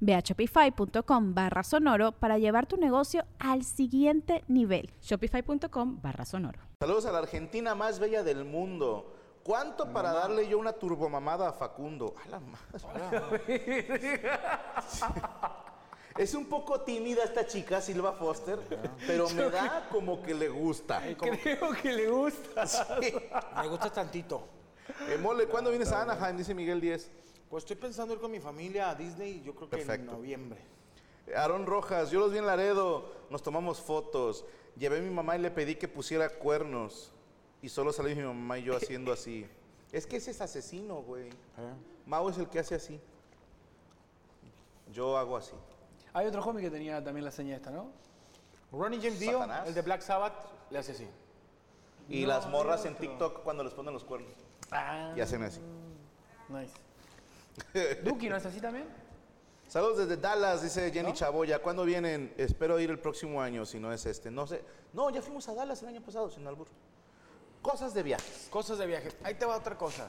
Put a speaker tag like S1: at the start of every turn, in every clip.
S1: Ve a shopify.com barra sonoro para llevar tu negocio al siguiente nivel.
S2: Shopify.com barra sonoro.
S3: Saludos a la Argentina más bella del mundo. ¿Cuánto para darle yo una turbomamada a Facundo? A la madre. Es un poco tímida esta chica, Silva Foster, pero me da como que le gusta.
S4: Creo que le gusta.
S5: Me gusta tantito.
S3: Eh, mole, ¿cuándo vienes a Anaheim? Dice Miguel 10.
S5: Pues estoy pensando ir con mi familia a Disney, yo creo que
S3: Perfecto.
S5: en noviembre.
S3: Aarón Rojas, yo los vi en Laredo, nos tomamos fotos. Llevé a mi mamá y le pedí que pusiera cuernos. Y solo salió mi mamá y yo haciendo así. Es que ese es asesino, güey. Mau es el que hace así. Yo hago así.
S4: Hay otro homie que tenía también la seña esta, ¿no?
S5: Ronnie James Dio,
S3: Satanás.
S5: el de Black Sabbath, le hace así.
S3: Y las morras en TikTok cuando les ponen los cuernos.
S4: Ah,
S3: Y hacen así.
S4: nice. Duki, ¿no es así también?
S3: Saludos desde Dallas, dice Jenny Chaboya. ¿Cuándo vienen? Espero ir el próximo año, si no es este. No sé. No, ya fuimos a Dallas el año pasado, sin albur. Cosas de viajes.
S5: Cosas de viaje. Ahí te va otra cosa.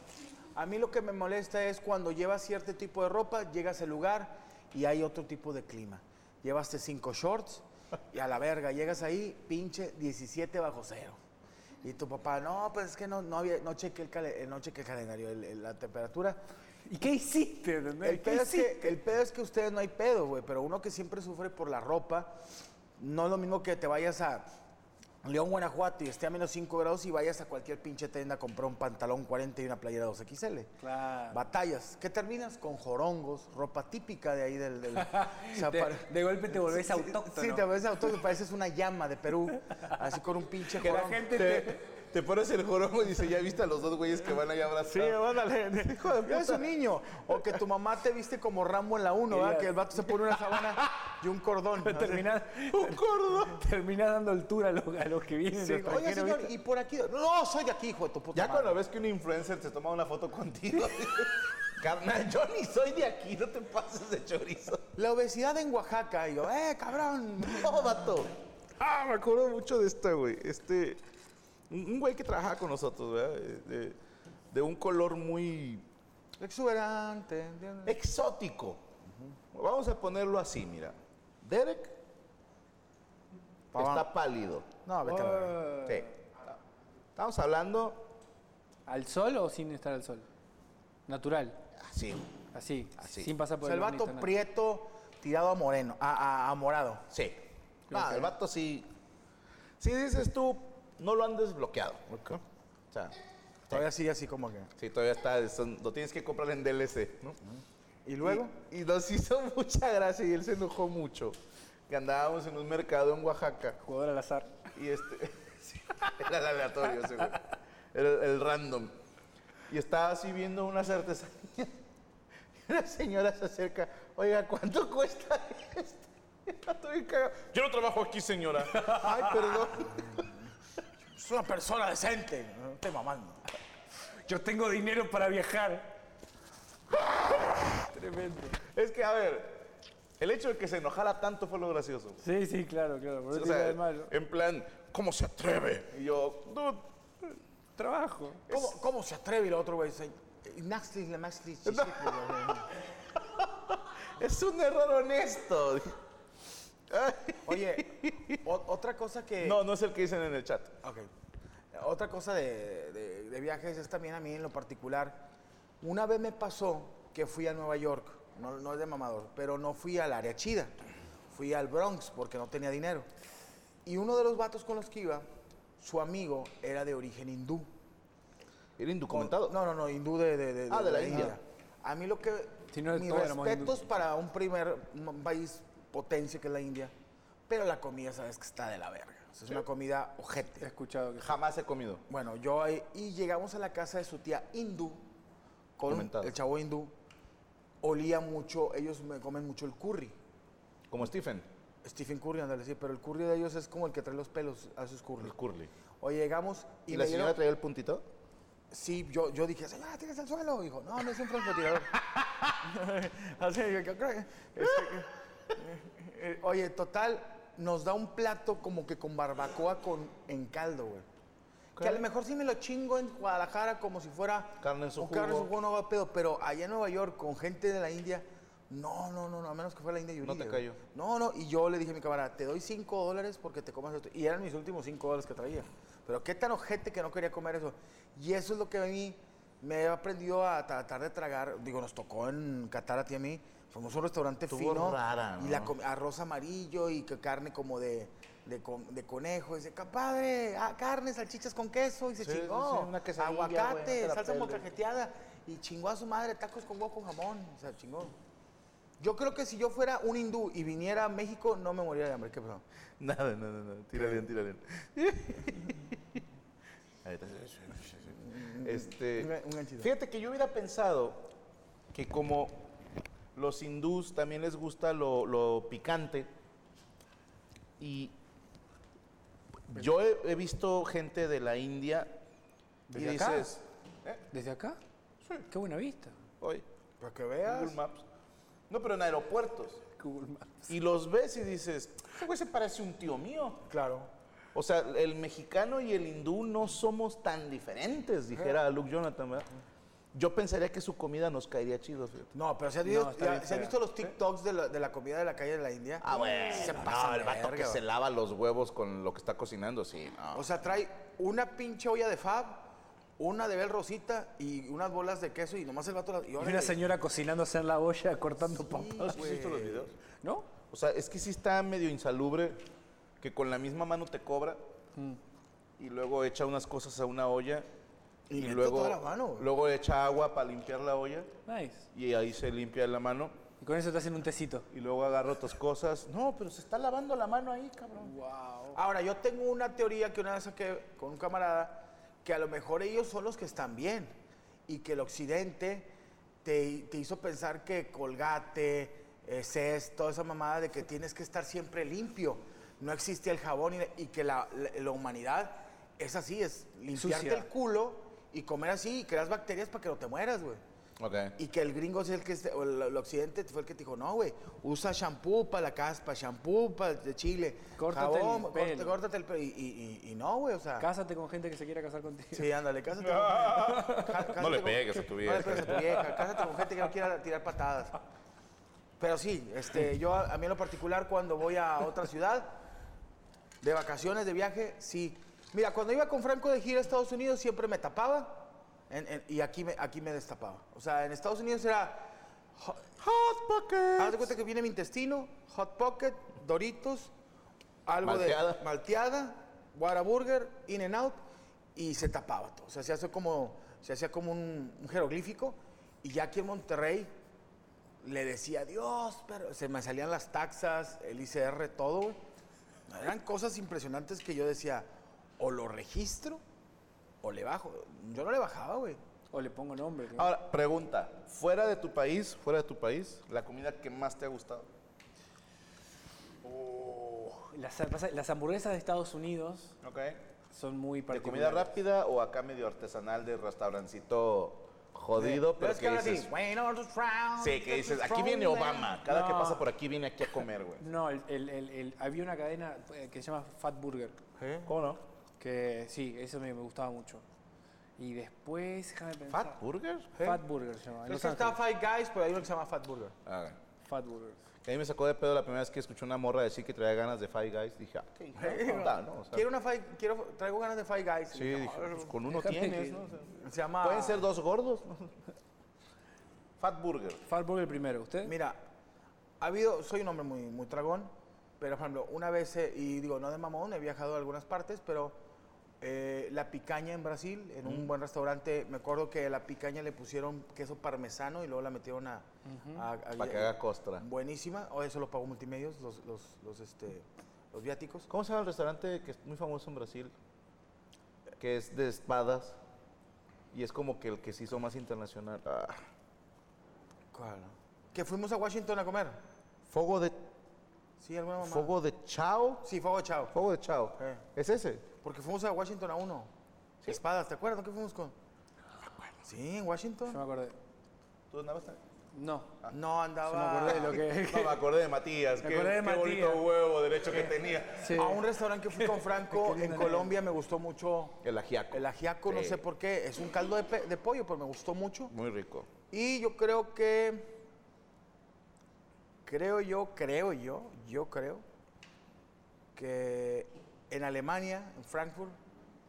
S5: A mí lo que me molesta es cuando llevas cierto tipo de ropa, llegas al lugar y hay otro tipo de clima. Llevaste cinco shorts y a la verga, llegas ahí, pinche 17 bajo cero. Y tu papá, no, pues es que no, no, había, no, chequé el cale- eh, no chequé el calendario, el- el- la temperatura.
S4: ¿Y qué hiciste?
S5: El
S4: ¿Qué
S5: pedo, es que, el pedo es que ustedes no hay pedo, güey, pero uno que siempre sufre por la ropa, no es lo mismo que te vayas a León, Guanajuato y esté a menos 5 grados y vayas a cualquier pinche tienda a comprar un pantalón 40 y una playera 2XL.
S4: Claro.
S5: Batallas. ¿Qué terminas? Con jorongos, ropa típica de ahí del... del- o sea,
S4: De,
S5: para-
S4: de golpe te volvés
S5: Sí,
S4: autóctono.
S5: Sí, te ves autóctono, pareces una llama de Perú, así con un pinche
S4: Que la
S5: jorongo.
S4: gente
S3: Te,
S4: te...
S3: te pones el jorongo y dice, ¿ya viste a los dos güeyes que van allá a abrazar?
S5: Sí, ándale. Hijo de Eres un niño. O que tu mamá te viste como Rambo en la 1, ¿verdad? Que el vato se pone una sábana y un cordón. así.
S4: Terminás, un cordón. Terminás dando altura a los, a los que vienen.
S5: Sí, oye, señor,
S4: ¿viste?
S5: y por aquí. No, soy de aquí, hijo de tu puta
S3: Ya
S5: madre.
S3: cuando ves que un influencer se toma una foto contigo, carnal, yo ni soy de aquí, no te pases de chorizo.
S5: La obesidad en Oaxaca. Y yo, eh, cabrón.
S3: No, vato. Ah, me acuerdo mucho de esta, güey. Este, un un güey que trabajaba con nosotros, ¿verdad? De, de- de un color muy
S5: Exuberante. ¿entiendes?
S3: exótico. Vamos a ponerlo así, mira. Derek
S5: Pa-
S3: está pálido.
S5: No, vete verga.
S3: Sí. Estamos hablando
S4: ¿Al sol o sin estar al sol? Natural.
S3: así.
S4: Así.
S3: Así.
S4: Sin pasar
S5: O
S4: por
S5: sea, el vato
S4: nada.
S5: prieto tirado a moreno, a, a- a morado.
S3: Sí. No, el vato sí. Si dices tú, no lo han desbloqueado. ¿ok? O sea,
S5: Todavía sigue así como que.
S3: sí, todavía está. son- lo tienes que comprar en DLC, ¿no?
S5: ¿Y luego?
S3: Y, y nos hizo mucha gracia y él se enojó mucho. Que andábamos en un mercado en Oaxaca
S4: Jugador al azar.
S3: y este. era el aleatorio, güey. Era el, random. Y estaba así viendo unas artesanías. Y una señora se acerca. Oiga, ¿cuánto cuesta esto? Yo no trabajo aquí, señora. Ay, perdón.
S5: Es una persona decente. No estoy mamando.
S4: Yo tengo dinero para viajar. Tremendo.
S3: Es que, a ver, el hecho de que se enojara tanto fue lo gracioso.
S4: Sí, sí, claro, claro. Por eso
S3: O
S4: tiene
S3: sea,
S4: de malo.
S3: en plan, ¿cómo se atreve? Y yo, dude,
S4: Trabajo.
S5: ¿Cómo, cómo se atreve? Y el otro güey dice. Naxli, la güey.
S3: es un error honesto.
S5: Oye, otra cosa que.
S3: No, no es el que dicen en el chat.
S5: Ok. Otra cosa de, de- de viajes es también a mí en lo particular. Una vez me pasó que fui a Nueva York, no, no es de mamador, pero no fui al área chida. Fui al Bronx porque no tenía dinero. Y uno de los vatos con los que iba su amigo era de origen hindú.
S3: Era indocumentado.
S5: No, no, no, hindú de, de, de-
S3: Ah, de la India.
S5: A mí lo que...
S4: Si no,
S5: mis
S4: éramos
S5: respetos para un primer un país potencia que es la India, pero la comida sabes que está de la verga. O sea, es una comida
S4: He
S5: ojete.
S4: escuchado que...
S3: Jamás he comido.
S5: Bueno, yo ahí... Y llegamos a la casa de su tía hindú, con
S3: Comentado.
S5: el chavo hindú. Olía mucho, ellos me comen mucho el curry.
S3: Como Stephen,
S5: Stephen Curry, ándale, sí, pero el curry de ellos es como el que trae los pelos a sus curry.
S3: el curly.
S5: Oye, llegamos y,
S3: ¿Y, la
S5: dieron-
S3: señora traía el puntito?
S5: Sí, yo, yo dije, señora, tienes al suelo. Dijo, no, no es un francotirador. Así, yo. Este, que- eh, oye, total, nos da un plato como que con barbacoa con, en caldo, güey. Que a lo mejor sí me lo chingo en Guadalajara como si fuera
S3: Carne en su
S5: un carne en su
S3: jugo.
S5: jugo, no va pedo, pero allá en Nueva York con gente de la India, no, no, no, no, a menos que fuera la India y
S3: No te cayó.
S5: No, no, y yo le dije a mi camarada, te doy 5 dólares porque te comas esto. Y eran mis últimos 5 dólares que traía. Pero qué tan ojete que no quería comer eso. Y eso es lo que a mí me he aprendido a tratar de tragar. Digo, nos tocó en Qatar a ti y a mí. Fuimos a un restaurante
S3: Estuvo
S5: fino.
S3: rara,
S5: Y la
S3: ¿no?
S5: arroz amarillo y que carne como de, de, con- de conejo. Y dice, padre, ah, carne, salchichas con queso. Y se
S3: Sí,
S5: chingó.
S3: sí, una no
S5: Aguacate,
S3: te la
S5: salsa molcajeteada. Y chingó a su madre, tacos con huevo con jamón. O sea, chingó. Yo creo que si yo fuera un hindú y viniera a México, no me moriría de hambre. ¿Qué pasó?
S3: Nada, nada, nada. Tira bien, tira bien. Este,
S5: Un- un
S3: fíjate que yo hubiera pensado que como los hindús también les gusta lo, lo picante y yo he, he visto gente de la India y
S4: ¿Desde acá?
S3: dices,
S4: ¿Desde acá? Sí. Qué buena vista.
S3: oye,
S5: Para que veas.
S3: Google Maps. No, pero en aeropuertos.
S4: Google Maps.
S3: Y los ves y dices, ese güey se parece a un tío mío.
S5: Claro.
S3: O sea, el mexicano y el hindú no somos tan diferentes, dijera Luke Jonathan, ¿verdad? Yo pensaría que su comida nos caería chido, fíjate.
S5: No, pero ¿se, has visto,
S4: No,
S5: ya- ¿se han visto los TikToks de la, de la comida de la calle de la India?
S3: Ah, bueno.
S5: Se
S3: no,
S5: pasan
S3: el vato que se lava los huevos con lo que está cocinando, sí, no.
S5: O sea, trae una pinche olla de fab, una de Bel Rosita y unas bolas de queso y nomás el vato... la- Y,
S4: una señora cocinándose en la olla cortando papas.
S3: ¿No has visto los videos?
S4: ¿No?
S3: O sea, es que sí está medio insalubre que con la misma mano te cobra y luego echa unas cosas a una olla
S5: Y
S3: y, luego,
S5: toda la mano,
S3: luego echa agua para limpiar la olla
S4: Nice.
S3: y ahí se limpia la mano
S4: Y con eso te hacen un tecito.
S3: y luego agarra otras cosas. No, pero se está lavando la mano ahí, cabrón.
S5: Ahora, yo tengo una teoría que una vez saqué con un camarada, que a lo mejor ellos son los que están bien y que el occidente te, te hizo pensar que colgate, eh, cés, toda esa mamada de que tienes que estar siempre limpio. No existe el jabón y, y que la, la- la humanidad es así, es limpiarte
S4: Sucia.
S5: el culo y comer así y creas bacterias para que no te mueras, güey.
S3: Ok.
S5: Y que el gringo es el que, este- o el, el occidente fue el que te dijo, no, güey, usa shampoo para la caspa, shampoo para de chile,
S4: Córtate el
S5: jabón,
S4: pelo.
S5: corta- córtate el pelo. Y, y- y- y no, güey, o sea.
S4: Cásate con gente que se quiera casar contigo.
S5: Sí, ándale, cásate. con- cá- cásate
S3: No le
S5: con-
S3: pegues a tu vieja.
S5: No le pegues a tu vieja, cásate con gente que no quiera tirar patadas. Pero sí, este, yo a, a mí en lo particular cuando voy a otra ciudad, de vacaciones, de viaje, sí. Mira, cuando iba con Franco de gira a Estados Unidos siempre me tapaba en- en- y aquí me, aquí me destapaba. O sea, en Estados Unidos era hot, hot pocket. Haz de cuenta que viene mi intestino, hot pocket, Doritos, algo
S3: Malteada.
S5: de malteada, Whataburger, In and Out y se tapaba todo. O sea, se hacía como, se hacía como un, un jeroglífico y ya aquí en Monterrey le decía Dios, pero se me salían las taxas, el ICR, todo. Eran cosas impresionantes que yo decía, o lo registro o le bajo. Yo no le bajaba, güey.
S4: O le pongo nombre. ¿no?
S3: Ahora, pregunta. Fuera de tu país, fuera de tu país, la comida que más te ha gustado.
S4: Las, pasa- las hamburguesas de Estados Unidos son muy
S3: ¿De
S4: particulares.
S3: comida rápida o acá medio artesanal de restaurancito jodido? pero
S5: Es
S3: que
S5: que
S3: dices,
S5: así, "Bueno, just round,
S3: sí, que dices, aquí viene
S5: man".
S3: Obama. Cada que
S4: No.
S3: pasa por aquí viene aquí a comer, güey.
S4: No, el, el- el- el- había una cadena eh, que se llama Fat Burger.
S3: ¿Cómo no?
S4: Que sí, eso me, me gustaba mucho. Y después, déjame pensar.
S3: ¿Fat Burger?
S4: Fat Burger se llama. en
S5: Es
S4: Los
S5: que está. Five Guys, pero hay uno que se llama Fat Burger.
S3: Ah,
S4: Fat Burger.
S3: que a mí me sacó de pedo la primera vez que escuché una morra decir que traía ganas de Five Guys. Dije, ah, qué hija ¿no? O sea,
S5: quiero una Five, quiero, traigo ganas de Five Guys.
S3: sí,
S5: dije,
S3: dije,
S5: "Ah,
S3: pues con uno tienes,
S4: que-
S3: ¿no? O sea,
S5: Se llama...
S3: Pueden ser dos gordos. Fat Burger.
S4: Fat Burger primero. ¿Usted?
S5: Mira, ha habido, soy un hombre muy, muy tragón, pero por ejemplo, una vez, eh, y digo, no de mamón, he viajado a algunas partes, pero Eh, la picaña en Brasil, en un buen restaurante. Me acuerdo que a la picaña le pusieron queso parmesano y luego la metieron a. a- a-
S3: Para que haga costra.
S5: Buenísima. O eso lo pagó multimedios, los, los, los, este, los viáticos.
S3: ¿Cómo se llama el restaurante que es muy famoso en Brasil? Que es de espadas. Y es como que el que se hizo más internacional. Ah.
S5: ¿Cuál? Que fuimos a Washington a comer.
S3: Fogo de
S5: Sí, alguna mamá.
S3: Fogo de Chao.
S5: Sí, Fuego Chao.
S3: Fogo de Chao.
S5: Eh.
S3: ¿Es ese?
S5: Porque fuimos a Washington a uno. Espadas, ¿te acuerdas? ¿Qué fuimos con? Sí, en Washington.
S4: Yo me acordé.
S3: ¿Tú andabas también?
S4: No.
S5: No, andaba.
S4: Yo me acordé de lo que.
S3: No, me acordé de Matías.
S4: Me
S3: qué,
S4: acordé de
S3: qué
S4: Matías.
S3: bonito huevo derecho que tenía.
S4: Sí.
S5: A un restaurante que fui con Franco en Colombia me gustó mucho
S3: El ajiaco.
S5: el ajiaco, no
S3: Sí.
S5: sé por qué. Es un caldo de pollo, pero me gustó mucho.
S3: Muy rico.
S5: Y yo creo que. Creo yo, creo yo, yo creo que en Alemania, en Frankfurt,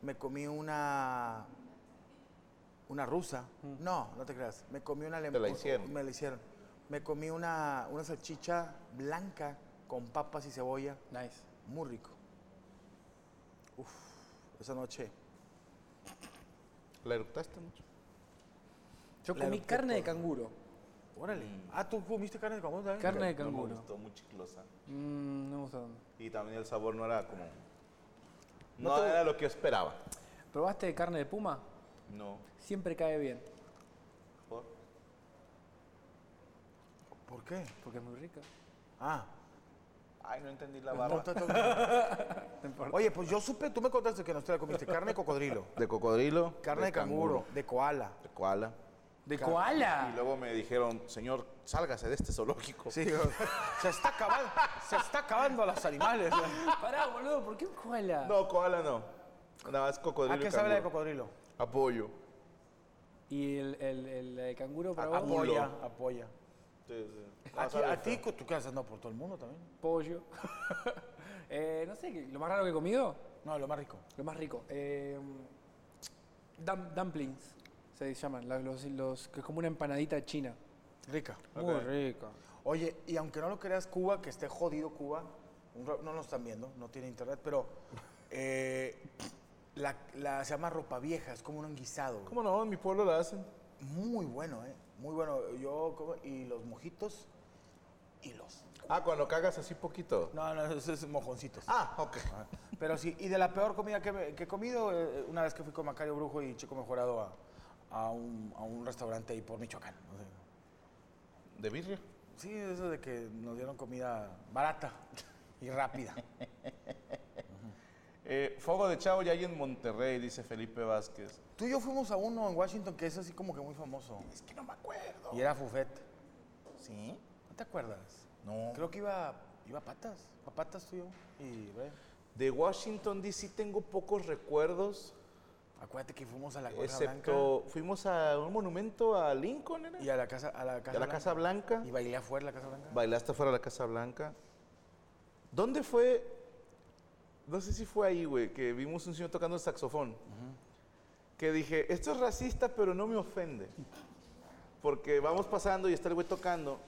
S5: me comí una. Una rusa. No, no te creas. Me comí una alemana.
S3: Mm. Te la hicieron.
S5: Me la hicieron. Me comí una, una salchicha blanca con papas y cebolla.
S4: Nice.
S5: Muy rico. Uf, esa noche.
S3: ¿La eructaste mucho?
S4: Yo
S5: La
S4: comí carne de canguro.
S5: Órale. Ah, ¿tú comiste carne de canguro también?
S4: Carne de
S3: No me
S4: canguro.
S3: gustó, muy chiclosa.
S4: Mm, no me.
S3: Y también el sabor no era como...
S5: No
S3: No,
S5: te-
S3: era lo que yo esperaba.
S4: ¿Probaste carne de puma?
S3: No.
S4: Siempre cae bien,
S3: ¿Por?
S5: ¿Por qué?
S4: porque es muy rica.
S5: Ah.
S3: Ay, no entendí la
S4: importa.
S5: Oye, pues yo supe, tú me contaste que no te la comiste. Carne de cocodrilo,
S3: De cocodrilo.
S5: carne de, canguro, de koala.
S3: De koala.
S4: ¿De
S3: Y
S4: koala?
S3: luego me dijeron, señor, sálgase de este zoológico.
S5: Sí, se está acabando, se está acabando a los animales.
S4: Pará, boludo, ¿por qué un koala?
S3: No, koala no. Nada más cocodrilo
S5: ¿A qué sabe la de cocodrilo?
S3: Apoyo.
S4: ¿Y el, el, el de canguro para vos?
S5: Apoya, apoya.
S3: Sí, sí.
S5: A,
S3: No,
S5: a ti, tú que has andado por todo el mundo también.
S4: Pollo. Eh, no sé, ¿qué- ¿lo más raro que he comido?
S5: No, lo más rico.
S4: Lo más rico. Eh, dum- dumplings se llaman, la- los, los, que es como una empanadita china.
S5: Rica.
S4: Muy rica.
S5: Oye, y aunque no lo creas, Cuba, que esté jodido Cuba, no nos están viendo, no tiene internet, pero eh, la, la- se llama ropa vieja, es como un guisado. güey.
S3: ¿Cómo no? En mi pueblo la hacen.
S5: Muy bueno, ¿eh? Muy bueno. Yo, como- y los mojitos, y los...
S3: Ah, cuando cagas así poquito.
S5: No, no, esos es mojoncitos.
S3: Ah, ok.
S5: Pero sí, y de la peor comida que, me- que he comido, eh, una vez que fui con Macario Brujo y Chico Mejorado a, a un, a un restaurante ahí por Michoacán. no sé.
S3: ¿De birria?
S5: Sí, eso de que nos dieron comida barata y rápida.
S3: Eh, Fuego de Chavo ya hay en Monterrey, dice Felipe Vázquez.
S5: Tú y yo fuimos a uno en Washington que es así como que muy famoso.
S3: Es que no me acuerdo.
S5: Y era Fufet.
S3: ¿Sí?
S5: ¿No te acuerdas?
S3: No.
S5: Creo que iba, iba a patas. A patas tú y yo. Y
S3: De Washington DC tengo pocos recuerdos,
S5: acuérdate que fuimos a la Casa
S3: excepto fuimos a un monumento a Lincoln, ¿era?
S5: Blanca. Y a la Casa, a la casa
S3: a la
S5: Blanca.
S3: Casa Blanca.
S5: Y bailé afuera de la Casa Blanca.
S3: Bailaste fuera de la Casa Blanca. ¿Dónde fue? No sé si fue ahí, güey, que vimos un señor tocando el saxofón. Que dije, esto es racista, pero no me ofende. Porque vamos pasando y está el güey tocando.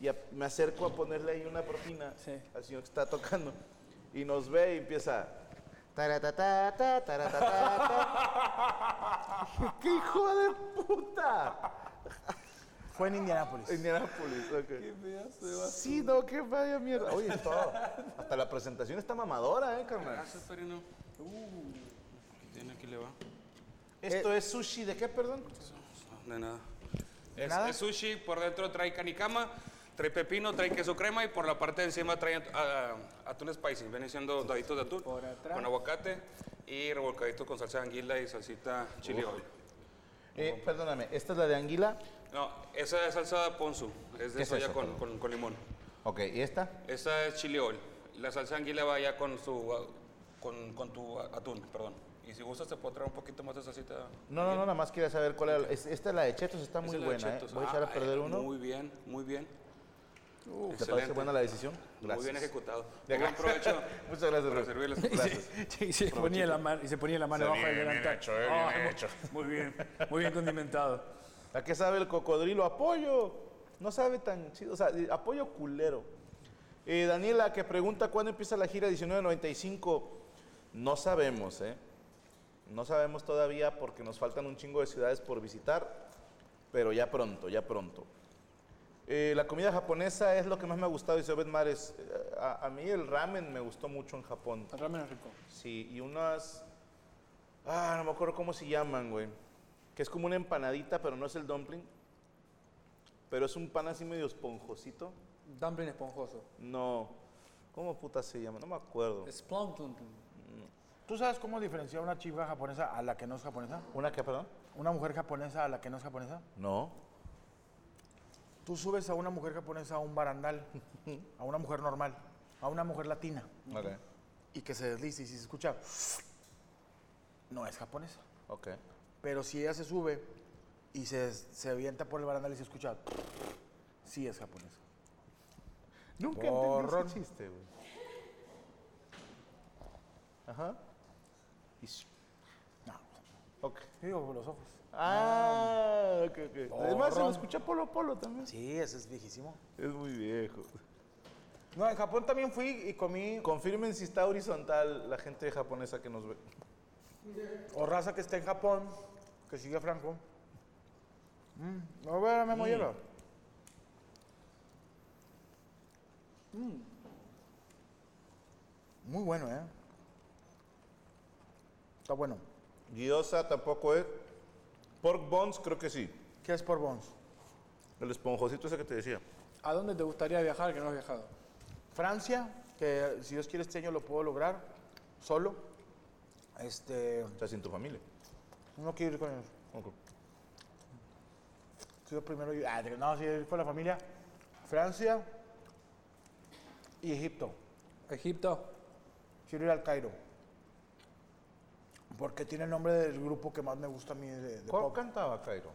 S3: Y a- me acerco a ponerle ahí una propina
S4: Sí.
S3: al señor que está tocando. Y nos ve y empieza. "Taratatata, taratatata". Dije, ¡Qué hijo de puta!
S5: Fue en Indianápolis.
S3: Indianapolis, ok. Qué pedazo de Sí, no, qué vaya mierda. Oye, todo. Hasta la presentación está mamadora, ¿eh, carnal?
S6: Gracias, Perino. Uh, aquí tiene, aquí le va.
S3: Esto es sushi, ¿de qué, perdón?
S6: No, de nada.
S5: ¿De
S6: Es,
S5: nada?
S6: es sushi, por dentro trae canicama, trae pepino, trae queso crema y por la parte de encima trae atún spicy. Viene siendo daditos de atún
S4: Por atrás.
S6: con aguacate y revolcadito con salsa de anguila y salsita chili oil.
S3: Eh, perdóname, ¿esta es la de anguila?
S6: No, esa es salsa ponzu, es
S3: ¿Qué
S6: de
S3: es
S6: soya
S3: eso,
S6: con, con- con limón.
S3: Ok, ¿y esta?
S6: Esa es chili oil. La salsa de anguila va ya con, su, con, con tu atún, perdón. Y si gustas te puedo traer un poquito más de salsita.
S3: No, no, no, nada más quería saber cuál era. es- Esta es la de Chetos, está muy
S6: es de
S3: buena, ¿eh?
S6: Chetos.
S3: Voy a echar a
S6: Ah,
S3: perder
S6: eh,
S3: uno.
S6: Muy bien, muy bien.
S3: ¿Te parece buena la decisión?
S6: Muy bien ejecutado.
S3: Ya,
S6: Buen provecho.
S3: Muchas gracias,
S6: Para servirles.
S3: Gracias.
S4: y, se ponía la mano, y se ponía la mano
S3: Se
S4: abajo del delantal.
S3: hecho, bien hecho.
S4: Muy bien, muy bien condimentado.
S3: ¿A qué sabe el cocodrilo? Apoyo. No sabe tan chido. O sea, apoyo culero. Eh, Daniela, que pregunta cuándo empieza la gira 1995. No sabemos, ¿eh? No sabemos todavía porque nos faltan un chingo de ciudades por visitar, pero ya pronto, ya pronto. Eh, la comida japonesa es lo que más me ha gustado, dice Obed Mares. Eh, A, a mí el ramen me gustó mucho en Japón.
S4: El ramen es rico.
S3: Sí, y unas... Ah, no me acuerdo cómo se llaman, güey. Que es como una empanadita, pero no es el dumpling. Pero es un pan así medio esponjosito.
S4: Dumpling esponjoso.
S3: No. ¿Cómo puta se llama? No me acuerdo.
S4: Es plum dumpling.
S5: ¿Tú sabes cómo diferenciar una chica japonesa a la que no es japonesa?
S3: ¿Una qué, perdón?
S5: ¿Una mujer japonesa a la que no es japonesa?
S3: No.
S5: Tú subes a una mujer japonesa a un barandal, a una mujer normal, a una mujer latina, y que se deslice y si se escucha, no es japonesa.
S3: Ok.
S5: Pero si ella se sube y se, se avienta por el barandal y se escucha, sí es japonesa.
S3: Nunca entendí
S5: Borrón.
S3: ese chiste, güey. Ajá.
S5: No,
S3: Ok.
S5: digo por los ojos.
S3: Ah, ok, ok. Además se lo escucha Polo Polo también.
S5: Sí, ese es viejísimo.
S3: Es muy viejo.
S5: No, en Japón también fui y comí,
S3: Confirmen si está horizontal la gente japonesa que nos ve.
S5: o raza que está en Japón, que sigue Franco. Mm, a ver, Memo, hielo. Mm. Muy bueno, ¿eh? Está bueno.
S3: Gyoza tampoco es. Pork buns creo que sí.
S5: ¿Qué es por Bones?
S3: El esponjosito ese que te decía.
S4: ¿A dónde te gustaría viajar que no has viajado?
S5: Francia, que si Dios quiere este año lo puedo lograr solo. Este,
S3: O sea, sin tu familia.
S5: no quiero ir con ellos.
S3: Ok.
S5: Quiero primero ir, ah, no, sí, ir con la familia. Francia y Egipto.
S4: Egipto.
S5: Quiero ir al Cairo. Porque tiene el nombre del grupo que más me gusta a mí de, de
S3: ¿Cuál
S5: pop.
S3: cantaba Cairo?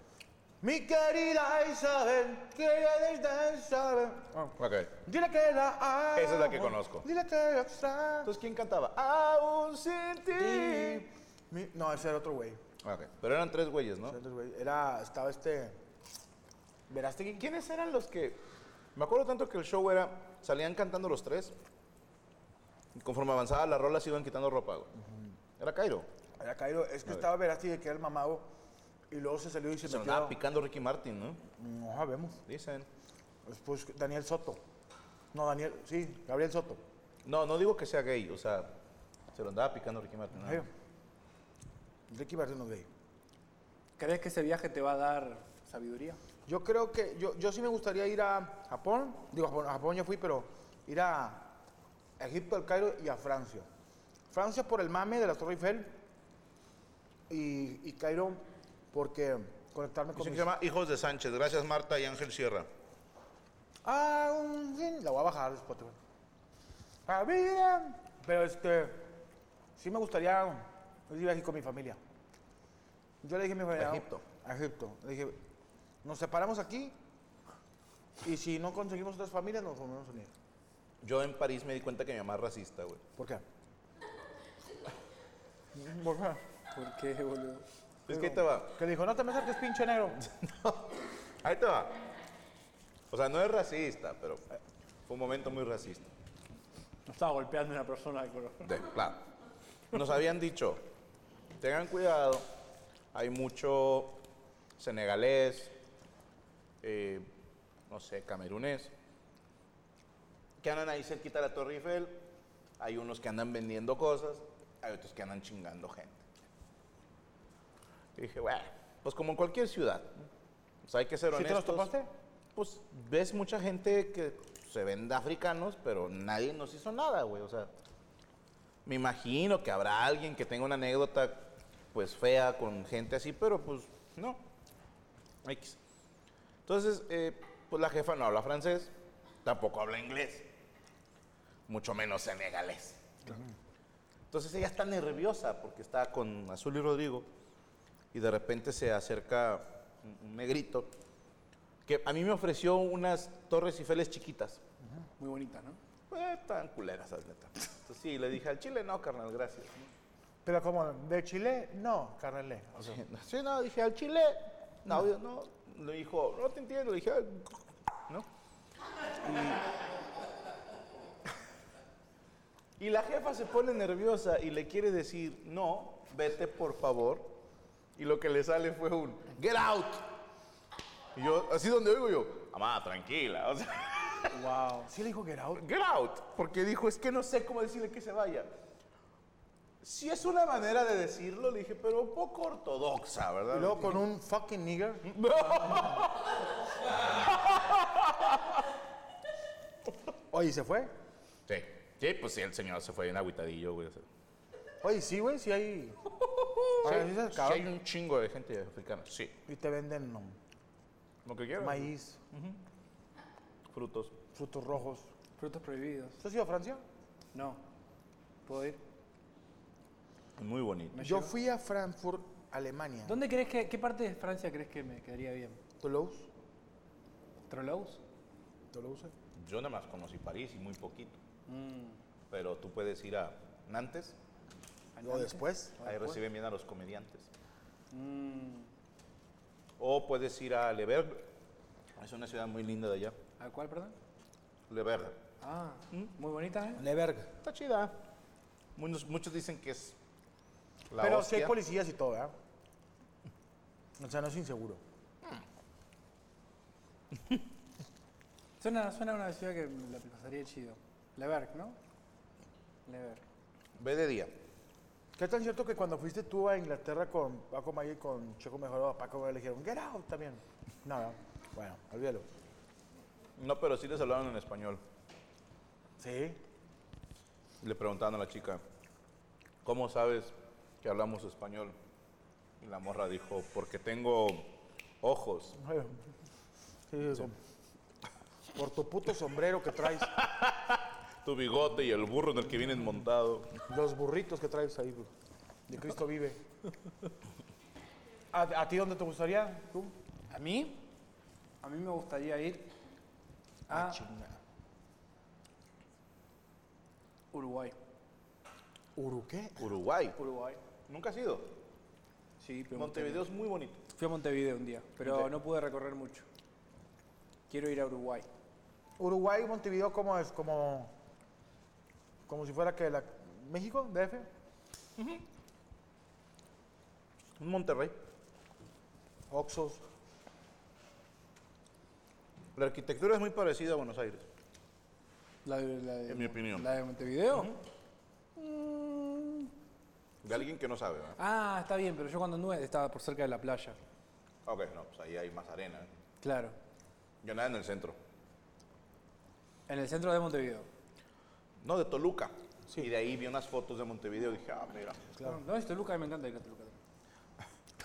S5: Mi querida Isabel, que ella Isabel. Ah,
S3: Ok.
S5: Dile que la amo.
S3: Esa es la que conozco.
S5: Dile que la extraño.
S3: Entonces, ¿quién cantaba? Aún sin ti.
S5: Mi- no, ese era otro güey.
S3: Ok. Pero eran tres güeyes, ¿no?
S5: Ese era otro güey. Era, estaba este... Verástegui.
S3: ¿Quiénes eran los que.? Me acuerdo tanto que el show era. Salían cantando los tres. Y conforme avanzaba la rola se iban quitando ropa, güey. Era Cairo.
S5: Era Cairo. Es que estaba Verástegui, que era el mamado. Y luego se salió y se,
S3: Se lo
S5: metió...
S3: andaba picando Ricky Martin, ¿no?
S5: No sabemos.
S3: Dicen.
S5: Después Daniel Soto. No, Daniel... Sí, Gabriel Soto.
S3: No, no digo que sea gay, o sea, se lo andaba picando Ricky Martin.
S5: Ricky Martin no es gay.
S4: ¿Crees que ese viaje te va a dar sabiduría?
S5: Yo creo que... Yo, yo sí me gustaría ir a Japón. Digo, a Japón, a Japón ya fui, pero ir a Egipto, al Cairo y a Francia. Francia por el mame de la Torre Eiffel. Y, y Cairo porque conectarme con mis...
S3: se llama Hijos de Sánchez. Gracias, Marta y Ángel Sierra.
S5: Ah, un fin. La voy a bajar de Spotify. Ah, bien. Pero este, sí me gustaría ir aquí con mi familia. Yo le dije a mi familia.
S3: A Egipto.
S5: A Egipto. Le dije, nos separamos aquí y si no conseguimos otras familias nos volvemos a unir.
S3: Yo en París me di cuenta que mi mamá es racista, güey.
S5: ¿Por qué? ¿Por qué?
S4: ¿Por qué, boludo?
S3: Es que ahí te va.
S5: Que dijo, no te me acerques, pinche negro.
S3: Ahí te va. O sea, no es racista, pero fue un momento muy racista.
S4: No estaba golpeando a una persona de color.
S3: De- claro. Nos habían dicho, tengan cuidado, hay mucho senegalés, eh, no sé, camerunés, que andan ahí cerquita de la Torre Eiffel, hay unos que andan vendiendo cosas, hay otros que andan chingando gente. Y dije, bueno, pues como en cualquier ciudad, pues hay que ser
S5: ¿Sí te los
S3: honestos.
S5: topaste?
S3: Pues ves mucha gente que se vende africanos, pero nadie nos hizo nada, güey. O sea, me imagino que habrá alguien que tenga una anécdota, pues fea con gente así, pero pues no. X. Entonces, eh, pues la jefa no habla francés, tampoco habla inglés, mucho menos senegalés. Entonces ella está nerviosa porque está con Azul y Rodrigo y de repente se acerca un- negrito que a mí me ofreció unas torres Eiffel chiquitas.
S4: Muy bonita, ¿no?
S3: Pues estaban culeras, la neta. Entonces sí, le dije al chile, no, carnal, gracias.
S5: Pero como, ¿de Chile? No, carnal. O sea,
S3: Sí, no, dije al chile, no, yo no. Le dijo, no te entiendo, le dije, "Ay", ¿no? Y, y la jefa se pone nerviosa y le quiere decir no, vete por favor. Y lo que le sale fue un, get out. Y yo, así donde oigo yo, mamá, tranquila. O sea,
S5: Wow. ¿Sí le dijo get out?
S3: get out. Porque dijo, es que no sé cómo decirle que se vaya. Si es una manera de decirlo, le dije, pero un poco ortodoxa, ¿verdad?
S5: Y luego con un fucking nigger. Oye, ¿y se fue?
S3: Sí, sí, pues sí, el señor se fue bien agüitadillo, güey.
S5: Oye, sí, güey, sí hay. Ahora sí
S3: sí hay un chingo de gente africana, sí.
S5: Y te venden no,
S3: Lo que quieras.
S5: maíz,
S3: Frutos.
S5: frutos rojos.
S4: Frutos prohibidos.
S5: ¿Tú has ido a Francia?
S4: No. ¿Puedo ir?
S3: Muy bonito.
S4: ¿Me
S5: Yo
S4: llevo?
S5: fui a Frankfurt, Alemania.
S4: ¿Dónde crees que, qué parte de Francia crees que me quedaría bien?
S5: Toulouse.
S4: ¿Trollows?
S5: Toulouse.
S3: Yo nada más conocí París y muy poquito.
S4: Mm.
S3: Pero tú puedes ir a Nantes,
S5: O después.
S3: ahí reciben bien a los comediantes.
S4: Mm.
S3: O puedes ir a Le Vergue, es una ciudad muy linda de allá.
S4: ¿A cuál, perdón?
S3: Le Vergue.
S4: Ah, muy bonita, ¿eh?
S5: Leberg.
S3: Está chida. Muchos, muchos dicen que es la
S5: Pero sí hay
S3: hostia.
S5: policías y todo, ¿verdad? O sea, no es inseguro.
S4: Suena, suena una ciudad que la pasaría chido. Leverg, ¿no? Leverg.
S3: Ve de día.
S5: ¿Qué tan cierto que cuando fuiste tú a Inglaterra con Paco Mayer y con Checo Mejorado, a Paco le dijeron, get out también? No, no. Bueno, olvídalo.
S3: No, pero sí les hablaron en español.
S5: Sí.
S3: Le preguntaban a la chica, ¿cómo sabes que hablamos español? Y la morra dijo, porque tengo ojos.
S5: Sí, sí. Por tu puto sombrero que traes,
S3: Tu bigote y el burro en el que vienes montado.
S5: los burritos que traes ahí, pues, de Cristo vive. ¿A, a ti dónde te gustaría? ¿Tú?
S4: ¿A mí? A mí me gustaría ir
S5: Ah,
S4: a
S5: chinga.
S4: Uruguay.
S5: ¿Uru qué?
S3: Uruguay.
S4: Uruguay.
S3: ¿Nunca has ido?
S4: Sí, pero
S3: Montevideo es muy bonito.
S4: Fui a Montevideo un día, pero no pude recorrer mucho. Quiero ir a Uruguay.
S5: Uruguay y Montevideo, ¿cómo es? Como, como si fuera que la... ¿México? ¿DF?
S3: Un Monterrey.
S5: Oxos.
S3: La arquitectura es muy parecida a Buenos Aires.
S4: La de, la de-
S3: En mi opinión.
S4: ¿La de Montevideo?
S3: De alguien que no sabe, ¿verdad?
S4: Ah, está bien, pero yo cuando anduve estaba por cerca de la playa.
S3: Ok, no, pues ahí hay más arena.
S4: Claro.
S3: Yo nada en el centro.
S4: En el centro de Montevideo.
S3: No, de Toluca. Y de ahí vi unas fotos de Montevideo y dije, ah, mira.
S4: Claro. No, es Toluca, a mí me encanta ir a Toluca.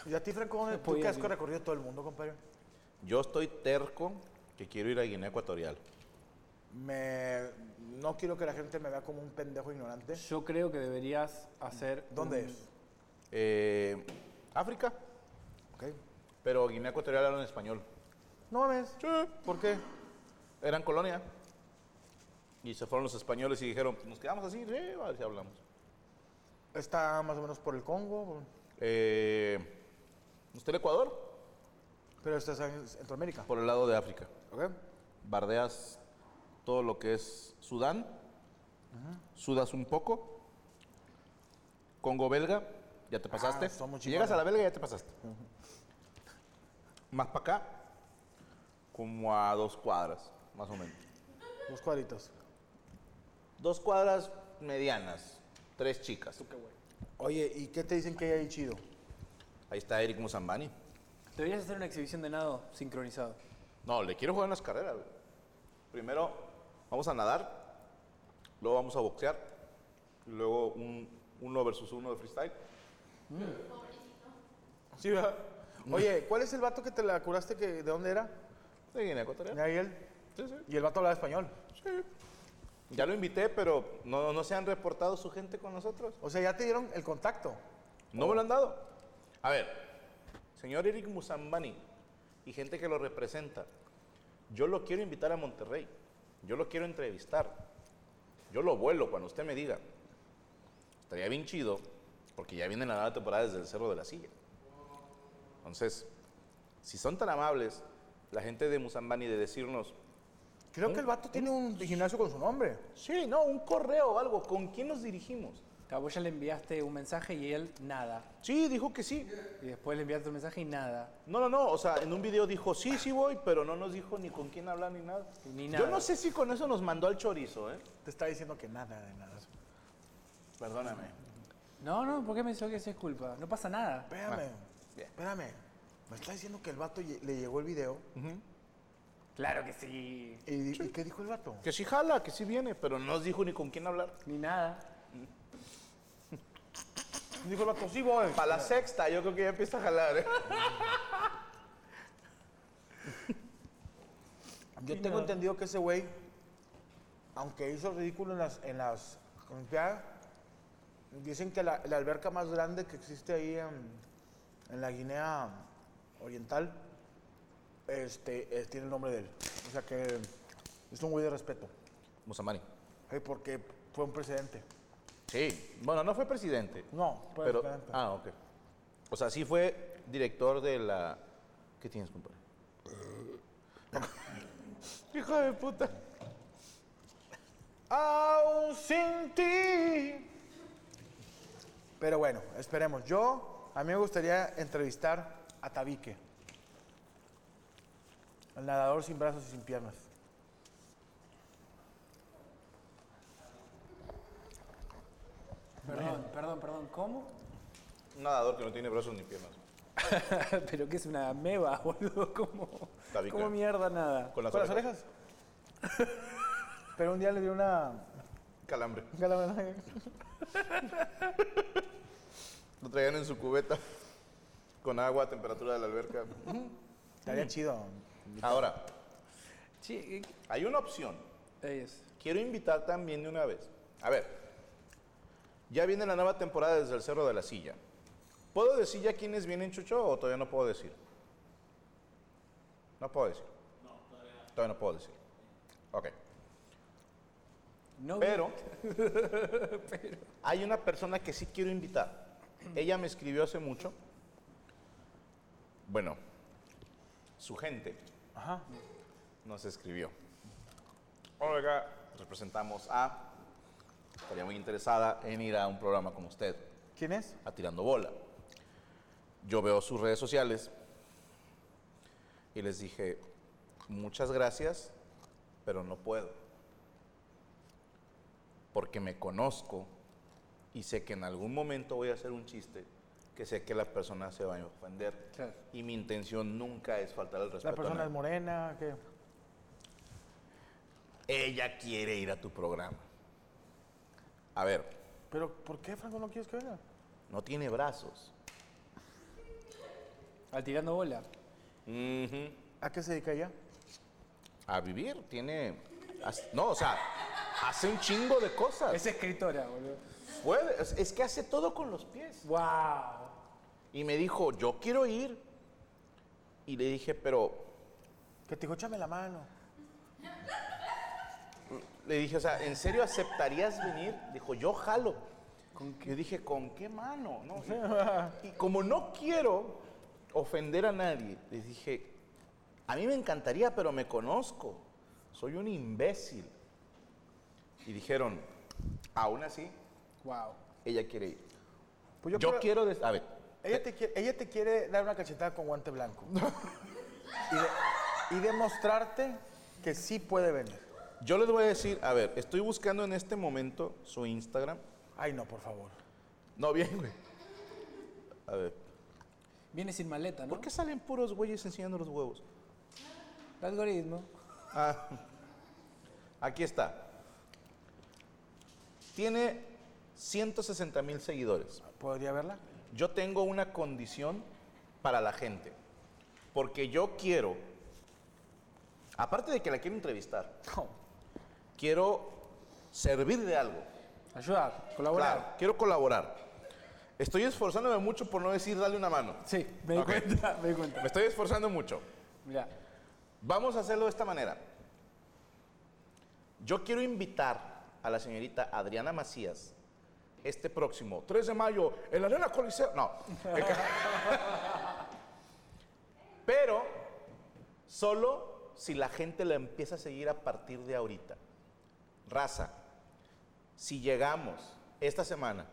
S5: ¿Y a ti, Franco, dónde- tú que has
S4: ir.
S5: recorrido todo el mundo, compadre?
S3: Yo estoy terco que quiero ir a Guinea Ecuatorial.
S5: Me... No quiero que la gente me vea como un pendejo ignorante.
S4: Yo creo que deberías hacer.
S5: ¿Dónde
S4: un-
S5: es?
S3: Eh, África,
S5: Ok.
S3: pero Guinea Ecuatorial hablan español.
S5: No mames. ¿Por qué?
S3: Eran colonia. Y se fueron los españoles y dijeron, pues nos quedamos así, sí, a ver si hablamos.
S5: Está más o menos por el Congo,
S3: Eh, ¿Usted el Ecuador?
S5: pero está en Centroamérica.
S3: Por el lado de África.
S5: ¿Ok?
S3: Bardeas todo lo que es Sudán. Sudas un poco. Congo belga, ya te pasaste.
S5: muy
S3: si llegas a la belga, ya te pasaste. Más para acá, como a dos cuadras, más o menos.
S5: Los cuadritos.
S3: Dos cuadras medianas, tres chicas.
S5: Oye, ¿y qué te dicen que hay ahí chido?
S3: Ahí está Eric Musambani.
S4: Deberías hacer una exhibición de nado sincronizado.
S3: No, le quiero jugar en las carreras. güey. Primero vamos a nadar, luego vamos a boxear, y luego un uno versus uno de freestyle.
S5: Sí, ¿verdad? Oye, ¿cuál es el vato que te la curaste? Que, ¿De dónde era?
S3: De Guinea Ecuatorial.
S5: ¿De ahí él?
S3: Sí, sí.
S5: Y el vato hablaba español.
S3: Ya lo invité, pero no, no se han reportado su gente con nosotros.
S5: O sea, ya te dieron el contacto.
S3: No me lo han dado. A ver, señor Eric Musambani y gente que lo representa, yo lo quiero invitar a Monterrey. Yo lo quiero entrevistar. Yo lo vuelo cuando usted me diga. Estaría bien chido, porque ya viene la nueva temporada desde el Cerro de la Silla. Entonces, si son tan amables, la gente de Musambani de decirnos,
S5: Creo que el vato tiene un gimnasio con su nombre.
S3: sí, no, un correo o algo, ¿con quién nos dirigimos?
S4: Claro, vos ya le enviaste un mensaje y él nada.
S3: Sí, dijo que sí.
S4: Y después le enviaste un mensaje y nada.
S3: No, no, no, o sea, en un video dijo, sí, sí voy, pero no nos dijo ni con quién hablar ni nada.
S4: Ni
S3: Yo
S4: nada.
S3: no sé si con eso nos mandó al chorizo, ¿eh?
S5: Te está diciendo que nada de nada.
S3: Perdóname.
S4: No, no, ¿por qué me dijo que eso es culpa? No pasa nada.
S5: Espérame,
S3: bien.
S5: espérame. Me está diciendo que el vato le llegó el video.
S4: Claro que sí.
S5: ¿Y, y qué dijo el vato?
S3: Que sí jala, que sí viene, pero no nos dijo ni con quién hablar.
S4: Ni nada.
S5: Dijo el vato, sí voy.
S3: Para la sexta, yo creo que ya empieza a jalar, ¿eh?
S5: Yo tengo entendido que ese güey, aunque hizo ridículo en las, en las Olimpiadas, dicen que la, la alberca más grande que existe ahí en, en la Guinea Oriental este, eh, tiene el nombre de él. O sea que es un güey de respeto.
S3: Musamani.
S5: eh, porque fue un presidente.
S3: Sí, bueno, no fue presidente.
S5: No, fue
S3: pero,
S5: presidente.
S3: ah, ok. O sea, sí fue director de la... ¿Qué tienes, compadre? Hijo de puta.
S5: Aún sin ti. Pero bueno, esperemos. Yo, a mí me gustaría entrevistar a Tabique. El nadador sin brazos y sin piernas.
S4: Perdón, perdón, perdón. ¿Cómo?
S3: Un nadador que no tiene brazos ni piernas.
S4: Pero que es una meba, boludo. ¿Cómo. ¿Cómo mierda nada?
S3: Con las,
S5: ¿Con las
S3: orejas.
S5: orejas? Pero un día le dio una...
S3: Calambre.
S5: calambre.
S3: Lo traían en su cubeta. Con agua a temperatura de la alberca.
S5: Estaría chido.
S3: Ahora,
S4: Sí,
S3: hay una opción.
S4: es.
S3: Quiero invitar también de una vez. A ver, ya viene la nueva temporada desde el Cerro de la Silla. ¿Puedo decir ya quiénes vienen, Chucho, o todavía no puedo decir? No puedo decir. No, todavía. Todavía no puedo decir. Ok.
S4: No,
S3: Pero, hay una persona que sí quiero invitar. Ella me escribió hace mucho. Bueno, su gente
S5: Ajá.
S3: nos escribió. Oiga, representamos a... Estaría muy interesada en ir a un programa como usted,
S5: ¿Quién es?
S3: a Tirando Bola. Yo veo sus redes sociales y les dije, muchas gracias, pero no puedo. Porque me conozco y sé que en algún momento voy a hacer un chiste que sé que la persona se va a ofender.
S4: Claro.
S3: Y mi intención nunca es faltar al respeto.
S5: La
S3: a
S5: persona es morena, ¿qué?
S3: Ella quiere ir a tu programa. A ver,
S5: Pero ¿por qué, Franco, no quieres que venga?
S3: no tiene brazos.
S4: Al tirando bola.
S5: ¿A qué se dedica ella?
S3: A vivir, tiene... No, o sea, hace un chingo de cosas.
S4: Es escritora, boludo.
S3: Puede, es, es que hace todo con los pies.
S4: ¡Wow!
S3: Y me dijo, yo quiero ir. Y le dije, pero...
S5: Que te dijo, échame la mano.
S3: Le dije, o sea, ¿en serio aceptarías venir? Dijo, yo jalo. Yo dije, ¿con qué mano? No, y como no quiero ofender a nadie, les dije, a mí me encantaría, pero me conozco. Soy un imbécil. Y dijeron, aún así,
S4: ¡Wow!
S3: ella quiere ir.
S5: Pues
S3: Yo,
S5: quiero-
S3: quiero... A ver,
S5: Ella te, quiere, ella te quiere dar una cachetada con guante blanco. y, de- y demostrarte que sí puede venir.
S3: yo les voy a decir, a ver, estoy buscando en este momento su Instagram.
S5: Ay, no, por favor.
S3: No, bien, güey. A ver,
S4: Viene sin maleta, ¿no?
S3: ¿por qué salen puros güeyes enseñando los huevos?
S4: El algoritmo.
S3: Ah, aquí está. Tiene 160 mil seguidores.
S5: ¿Podría verla?
S3: Yo tengo una condición para la gente. Porque yo quiero, aparte de que la quiero entrevistar, quiero servir de algo.
S4: Ayudar, colaborar.
S3: Claro, quiero colaborar. Estoy esforzándome mucho por no decir dale una mano.
S4: Sí, me di cuenta, me di cuenta.
S3: Me estoy esforzando mucho.
S4: Mira,
S3: Vamos a hacerlo de esta manera. Yo quiero invitar a la señorita Adriana Macías este próximo 3 de mayo en la Arena Coliseo. No. Pero solo si la gente la empieza a seguir a partir de ahorita. Raza, si llegamos esta semana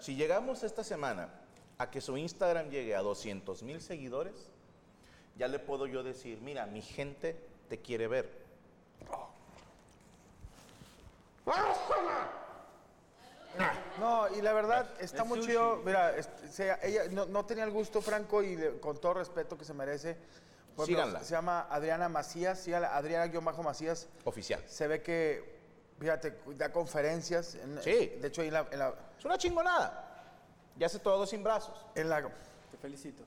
S3: Si llegamos esta semana a que su Instagram llegue a 200 mil seguidores, ya le puedo yo decir, mira, mi gente te quiere ver.
S5: No, y la verdad, está muy chido. Mira, es- se- ella no, no tenía el gusto, Franco, y le- con todo respeto que se merece. Por ejemplo,
S3: Síganla.
S5: Se llama Adriana Macías, síganla, Adriana-Macías.
S3: Oficial.
S5: Se ve que, fíjate, da conferencias. en-
S3: Sí.
S5: De hecho, ahí en la, en la,
S3: Es una chingonada. Ya hace todo sin brazos.
S5: en la-
S4: Te felicito.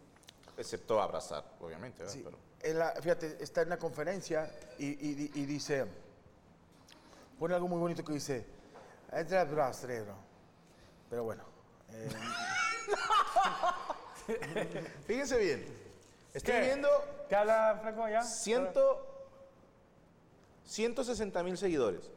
S3: Excepto abrazar, obviamente. ¿verdad?
S5: sí,
S3: Pero-
S5: en la- fíjate, está en una conferencia y, y- y dice, pone algo muy bonito que dice, entra al brazo, cerebro. Pero bueno, eh,
S3: Fíjense bien. Estoy
S5: ¿Qué?
S3: viendo
S5: ¿qué habla Franco allá?
S3: ciento, 160 mil seguidores.